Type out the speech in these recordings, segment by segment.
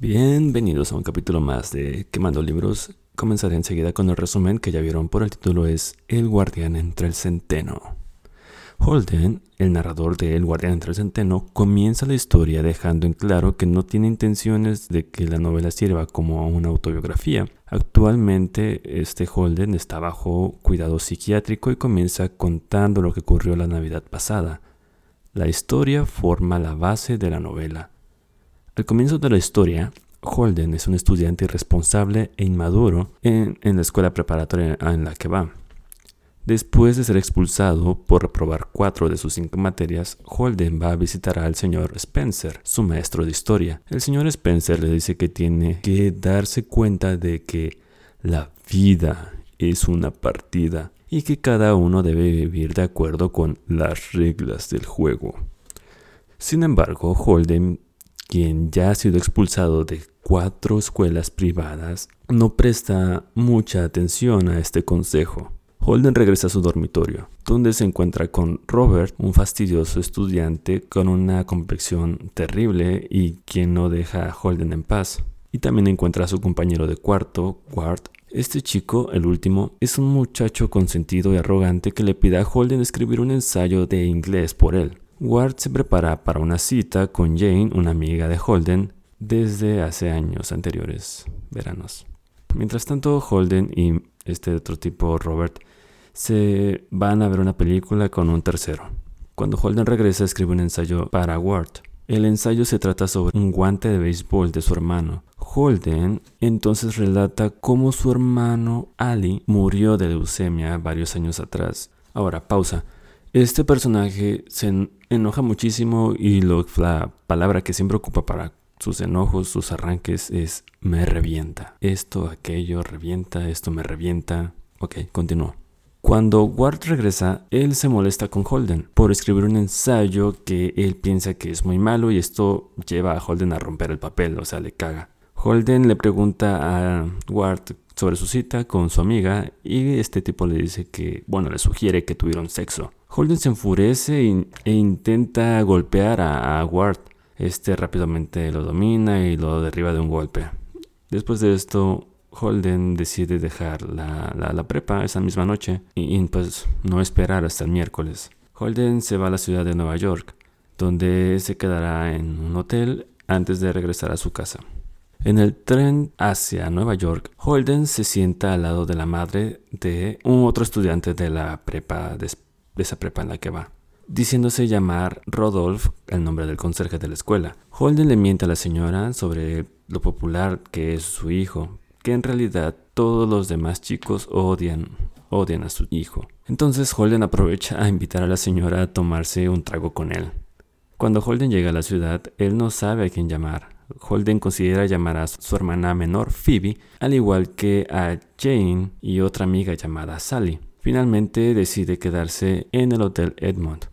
Bienvenidos a un capítulo más de Quemando Libros. Comenzaré enseguida con el resumen que ya vieron por el título es El guardián entre el centeno. Holden, el narrador de El guardián entre el centeno, comienza la historia dejando en claro que no tiene intenciones de que la novela sirva como una autobiografía. Actualmente este Holden está bajo cuidado psiquiátrico y comienza contando lo que ocurrió la Navidad pasada. La historia forma la base de la novela. Al comienzo de la historia, Holden es un estudiante irresponsable e inmaduro en, la escuela preparatoria en la que va. Después de ser expulsado por reprobar cuatro de sus cinco materias, Holden va a visitar al señor Spencer, su maestro de historia. El señor Spencer le dice que tiene que darse cuenta de que la vida es una partida y que cada uno debe vivir de acuerdo con las reglas del juego. Sin embargo, Holden quien ya ha sido expulsado de cuatro escuelas privadas, no presta mucha atención a este consejo. Holden regresa a su dormitorio, donde se encuentra con Robert, un fastidioso estudiante con una complexión terrible y quien no deja a Holden en paz. Y también encuentra a su compañero de cuarto, Ward. Este chico, el último, es un muchacho consentido y arrogante que le pide a Holden escribir un ensayo de inglés por él. Ward se prepara para una cita con Jane, una amiga de Holden, desde hace años anteriores, veranos. Mientras tanto, Holden y este otro tipo, Robert, se van a ver una película con un tercero. Cuando Holden regresa, escribe un ensayo para Ward. El ensayo se trata sobre un guante de béisbol de su hermano. Holden entonces relata cómo su hermano Ali murió de leucemia varios años atrás. Ahora, pausa. Este personaje se enoja muchísimo y lo, la palabra que siempre ocupa para sus enojos, sus arranques es me revienta. Esto, aquello, revienta, esto me revienta. Ok, continúo. Cuando Ward regresa, él se molesta con Holden por escribir un ensayo que él piensa que es muy malo y esto lleva a Holden a romper el papel, o sea, le caga. Holden le pregunta a Ward sobre su cita con su amiga y este tipo le dice que, bueno, le sugiere que tuvieron sexo. Holden se enfurece e intenta golpear a, Ward. Este rápidamente lo domina y lo derriba de un golpe. Después de esto, Holden decide dejar la, prepa esa misma noche y, y, pues no esperar hasta el miércoles. Holden se va a la ciudad de Nueva York, donde se quedará en un hotel antes de regresar a su casa. En el tren hacia Nueva York, Holden se sienta al lado de la madre de un otro estudiante de la prepa de esa prepa en la que va, diciéndose llamar Rodolph, el nombre del conserje de la escuela. Holden le miente a la señora sobre lo popular que es su hijo, que en realidad todos los demás chicos odian, odian a su hijo. Entonces Holden aprovecha a invitar a la señora a tomarse un trago con él. Cuando Holden llega a la ciudad, él no sabe a quién llamar. Holden considera llamar a su hermana menor, Phoebe, al igual que a Jane y otra amiga llamada Sally. Finalmente decide quedarse en el Hotel Edmond.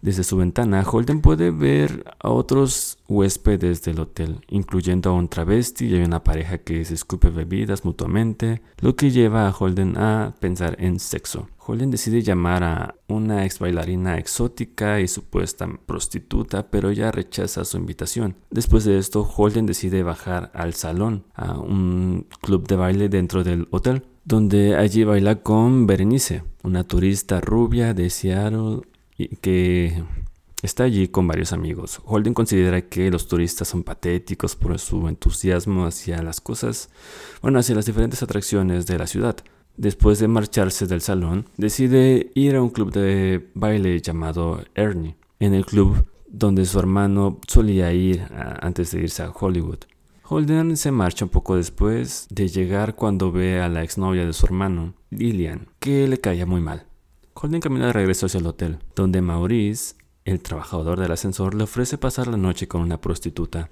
Desde su ventana, Holden puede ver a otros huéspedes del hotel, incluyendo a un travesti y a una pareja que se escupe bebidas mutuamente, lo que lleva a Holden a pensar en sexo. Holden decide llamar a una ex bailarina exótica y supuesta prostituta, pero ella rechaza su invitación. Después de esto, Holden decide bajar al salón, a un club de baile dentro del hotel donde allí baila con Berenice, una turista rubia de Seattle que está allí con varios amigos. Holden considera que los turistas son patéticos por su entusiasmo hacia las cosas, bueno, hacia las diferentes atracciones de la ciudad. Después de marcharse del salón, decide ir a un club de baile llamado Ernie, en el club donde su hermano solía ir antes de irse a Hollywood. Holden se marcha un poco después de llegar cuando ve a la exnovia de su hermano, Lillian, que le caía muy mal. Holden camina de regreso hacia el hotel, donde Maurice, el trabajador del ascensor, le ofrece pasar la noche con una prostituta.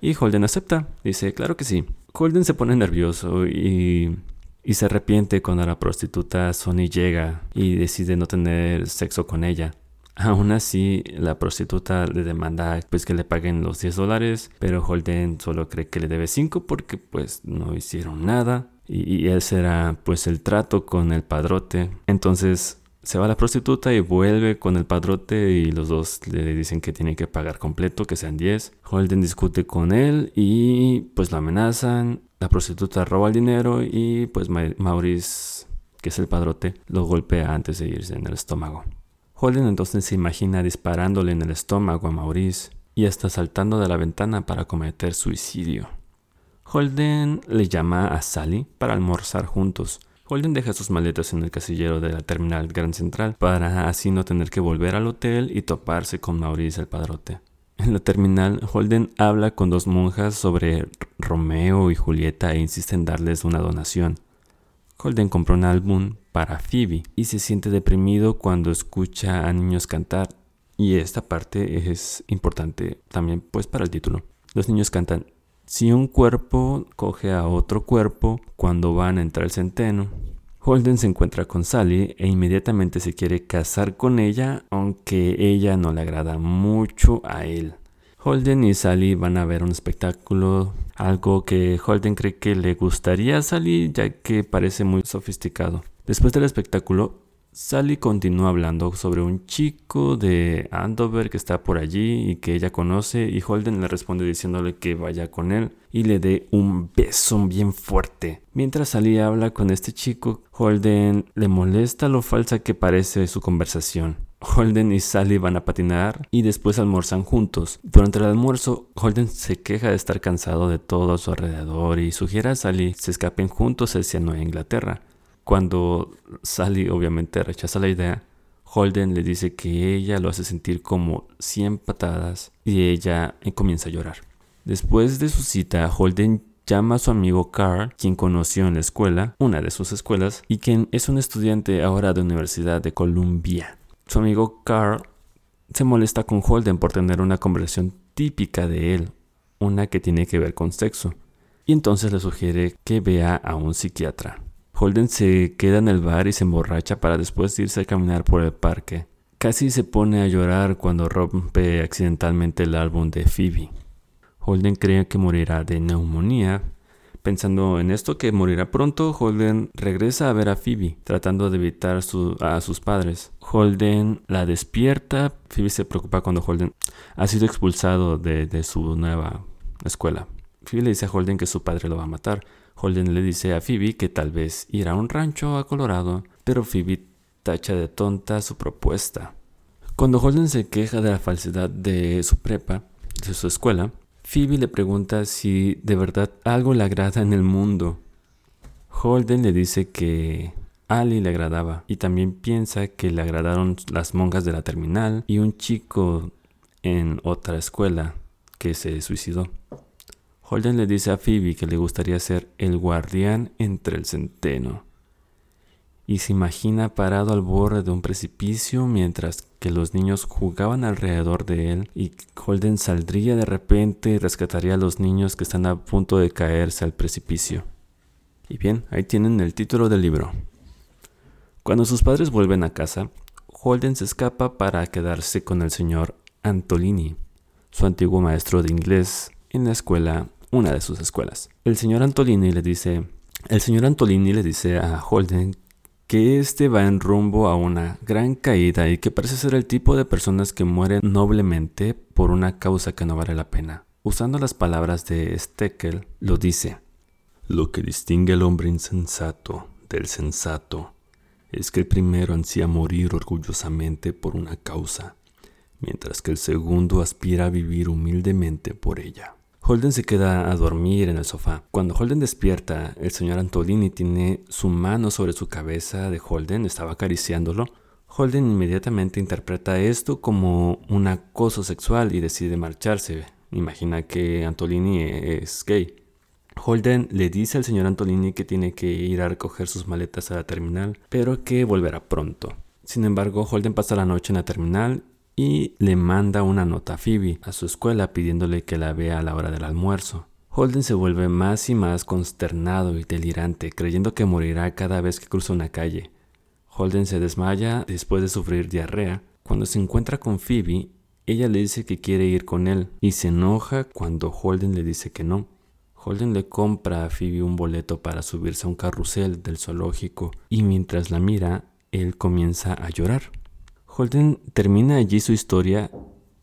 Y Holden acepta, dice, claro que sí. Holden se pone nervioso y, y se arrepiente cuando la prostituta Sonny llega y decide no tener sexo con ella. Aún así, la prostituta le demanda pues que le paguen los 10 dólares, pero Holden solo cree que le debe 5 porque pues no hicieron nada y, ese era pues el trato con el padrote. Entonces Se va la prostituta y vuelve con el padrote y los dos le dicen que tiene que pagar completo, que sean 10. Holden discute con él y pues lo amenazan. La prostituta roba el dinero y pues Maurice, que es el padrote, lo golpea antes de irse en el estómago. Holden entonces se imagina disparándole en el estómago a Maurice y hasta saltando de la ventana para cometer suicidio. Holden le llama a Sally para almorzar juntos Holden deja sus maletas en el casillero de la terminal Gran Central para así no tener que volver al hotel y toparse con Maurice el padrote. En la terminal, Holden habla con dos monjas sobre Romeo y Julieta e insiste en darles una donación. Holden compró un álbum para Phoebe y se siente deprimido cuando escucha a niños cantar. Y esta parte es importante también pues para el título. Los niños cantan si un cuerpo coge a otro cuerpo cuando van a entrar al centeno. Holden se encuentra con Sally e inmediatamente se quiere casar con ella, aunque ella no le agrada mucho a él. Holden y Sally van a ver un espectáculo, algo que Holden cree que le gustaría a Sally ya que parece muy sofisticado. Después del espectáculo, Sally continúa hablando sobre un chico de Andover que está por allí y que ella conoce y Holden le responde diciéndole que vaya con él y le dé un beso bien fuerte. Mientras Sally habla con este chico, Holden le molesta lo falsa que parece su conversación. Holden y Sally van a patinar y después almorzan juntos. Durante el almuerzo, Holden se queja de estar cansado de todo a su alrededor y sugiere a Sally se escapen juntos hacia Nueva Inglaterra. Cuando Sally obviamente rechaza la idea, Holden le dice que ella lo hace sentir como 100 patadas y ella comienza a llorar. Después de su cita, Holden llama a su amigo Carl, quien conoció en la escuela, una de sus escuelas, y quien es un estudiante ahora de Universidad de Columbia. Su amigo Carl se molesta con Holden por tener una conversación típica de él, una que tiene que ver con sexo, y entonces le sugiere que vea a un psiquiatra. Holden se queda en el bar y se emborracha para después irse a caminar por el parque. Casi se pone a llorar cuando rompe accidentalmente el álbum de Phoebe. Holden cree que morirá de neumonía. Pensando en esto que morirá pronto, Holden regresa a ver a Phoebe, tratando de evitar a sus padres. Holden la despierta. Phoebe se preocupa cuando Holden ha sido expulsado de, de su nueva escuela. Phoebe le dice a Holden que su padre lo va a matar. Holden le dice a Phoebe que tal vez irá a un rancho a Colorado, pero Phoebe tacha de tonta su propuesta. Cuando Holden se queja de la falsedad de su prepa, de su escuela, Phoebe le pregunta si de verdad algo le agrada en el mundo. Holden le dice que Ali le agradaba y también piensa que le agradaron las monjas de la terminal y un chico en otra escuela que se suicidó. Holden le dice a Phoebe que le gustaría ser el guardián entre el centeno. Y se imagina parado al borde de un precipicio mientras que los niños jugaban alrededor de él y Holden saldría de repente y rescataría a los niños que están a punto de caerse al precipicio. Y bien, ahí tienen el título del libro. Cuando sus padres vuelven a casa, Holden se escapa para quedarse con el señor Antolini, su antiguo maestro de inglés en la escuela una de sus escuelas. El señor Antolini le dice, el señor Antolini le dice a Holden que este va en rumbo a una gran caída y que parece ser el tipo de personas que mueren noblemente por una causa que no vale la pena. Usando las palabras de Steckel, lo dice. Lo que distingue al hombre insensato del sensato es que el primero ansía morir orgullosamente por una causa, mientras que el segundo aspira a vivir humildemente por ella. Holden se queda a dormir en el sofá. Cuando Holden despierta, el señor Antolini tiene su mano sobre su cabeza de Holden, estaba acariciándolo. Holden inmediatamente interpreta esto como un acoso sexual y decide marcharse. Imagina que Antolini es gay. Holden le dice al señor Antolini que tiene que ir a recoger sus maletas a la terminal, pero que volverá pronto. Sin embargo, Holden pasa la noche en la terminal y le manda una nota a Phoebe a su escuela pidiéndole que la vea a la hora del almuerzo. Holden se vuelve más y más consternado y delirante, creyendo que morirá cada vez que cruza una calle. Holden se desmaya después de sufrir diarrea. Cuando se encuentra con Phoebe, ella le dice que quiere ir con él y se enoja cuando Holden le dice que no. Holden le compra a Phoebe un boleto para subirse a un carrusel del zoológico y mientras la mira, él comienza a llorar. Holden termina allí su historia,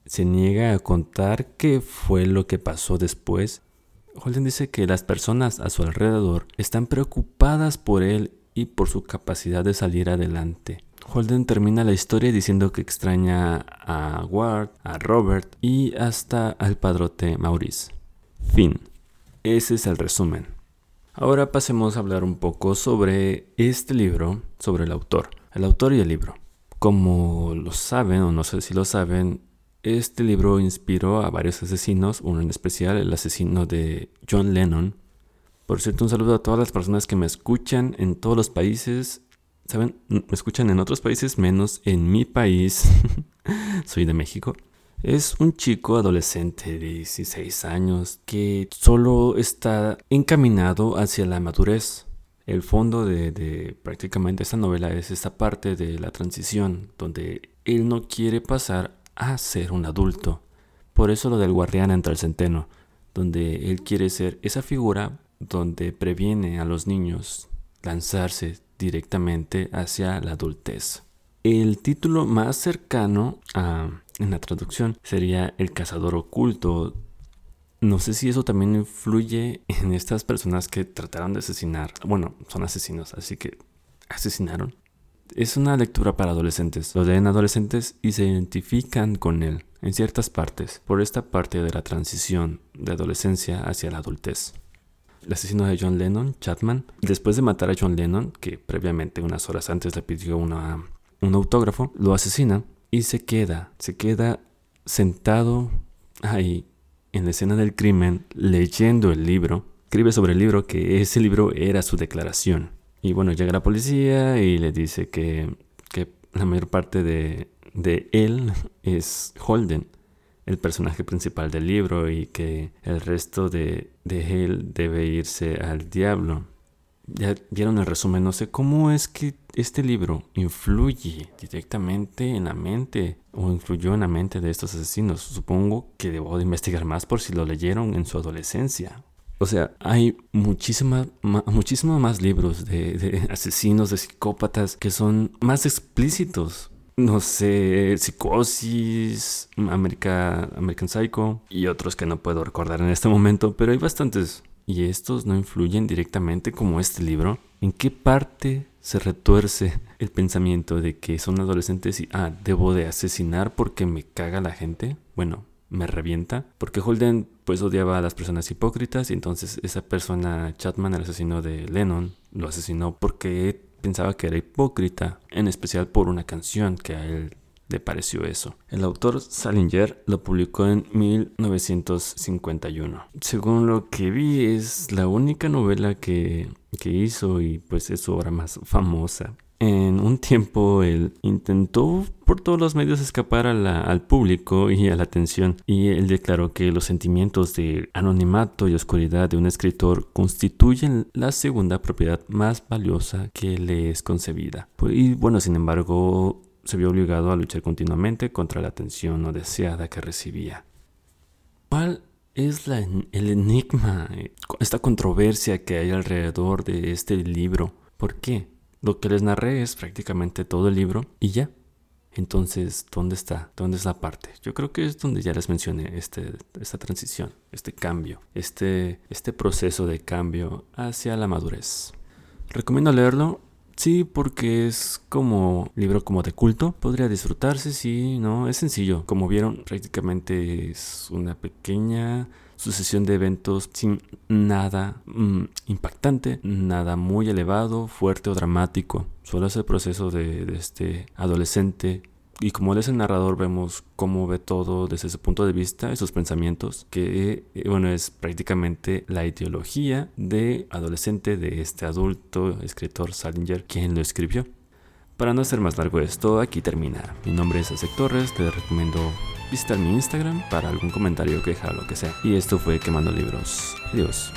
se niega a contar qué fue lo que pasó después. Holden dice que las personas a su alrededor están preocupadas por él y por su capacidad de salir adelante. Holden termina la historia diciendo que extraña a Ward, a Robert y hasta al padrote Maurice. Fin. Ese es el resumen. Ahora pasemos a hablar un poco sobre este libro, sobre el autor, el autor y el libro. Como lo saben, o no sé si lo saben, este libro inspiró a varios asesinos, uno en especial el asesino de John Lennon. Por cierto, un saludo a todas las personas que me escuchan en todos los países. Saben, me escuchan en otros países menos en mi país. Soy de México. Es un chico adolescente de 16 años que solo está encaminado hacia la madurez. El fondo de, prácticamente esta novela es esta parte de la transición, donde él no quiere pasar a ser un adulto. Por eso lo del guardián entre el centeno, donde él quiere ser esa figura donde previene a los niños lanzarse directamente hacia la adultez. El título más cercano en la traducción sería el cazador oculto. No sé si eso también influye en estas personas que trataron de asesinar. Bueno, son asesinos, así que asesinaron. Es una lectura para adolescentes. Lo leen adolescentes y se identifican con él en ciertas partes, por esta parte de la transición de adolescencia hacia la adultez. El asesino de John Lennon, Chapman, después de matar a John Lennon, que previamente unas horas antes le pidió una, un autógrafo, lo asesina y se queda, se queda sentado ahí en la escena del crimen leyendo el libro. Escribe sobre el libro que ese libro era su declaración. Y bueno, llega la policía y le dice que, que la mayor parte de, de él es Holden, el personaje principal del libro, y que el resto de, de él debe irse al diablo ya vieron el resumen, no sé cómo es que este libro influye directamente en la mente o influyó en la mente de estos asesinos. Supongo que debo de investigar más por si lo leyeron en su adolescencia. O sea, hay muchísimas muchísimos más libros de, asesinos, de psicópatas que son más explícitos. No sé, Psicosis, American Psycho y otros que no puedo recordar en este momento, pero hay bastantes y estos no influyen directamente como este libro, ¿en qué parte se retuerce el pensamiento de que son adolescentes y, ah, debo de asesinar porque me caga la gente? Bueno, me revienta. Porque Holden pues odiaba a las personas hipócritas y entonces esa persona, Chapman, el asesino de Lennon, lo asesinó porque pensaba que era hipócrita, en especial por una canción que a él le pareció eso. El autor Salinger lo publicó en 1951. Según lo que vi es la única novela que, que hizo y pues es su obra más famosa. En un tiempo él intentó por todos los medios escapar al público y a la atención y él declaró que los sentimientos de anonimato y oscuridad de un escritor constituyen la segunda propiedad más valiosa que le es concebida. Y bueno, sin embargo, se vio obligado a luchar continuamente contra la atención no deseada que recibía. ¿Cuál es el enigma, eh, esta controversia que hay alrededor de este libro? ¿Por qué? Lo que les narré es prácticamente todo el libro y ya. Entonces, ¿dónde está? ¿Dónde es la parte? Yo creo que es donde ya les mencioné este, esta transición, este cambio, este, este proceso de cambio hacia la madurez. Recomiendo leerlo Sí, porque es como libro como de culto. Podría disfrutarse, sí, no, es sencillo. Como vieron, prácticamente es una pequeña sucesión de eventos sin nada mm, impactante, nada muy elevado, fuerte o dramático. Solo es el proceso de, de este adolescente y como él es el narrador, vemos cómo ve todo desde su punto de vista y sus pensamientos, que eh, bueno, es prácticamente la ideología de adolescente de este adulto escritor Salinger, quien lo escribió. Para no hacer más largo esto, aquí termina. Mi nombre es Azek Torres, te recomiendo visitar mi Instagram para algún comentario, queja, lo que sea. Y esto fue Quemando Libros. Adiós.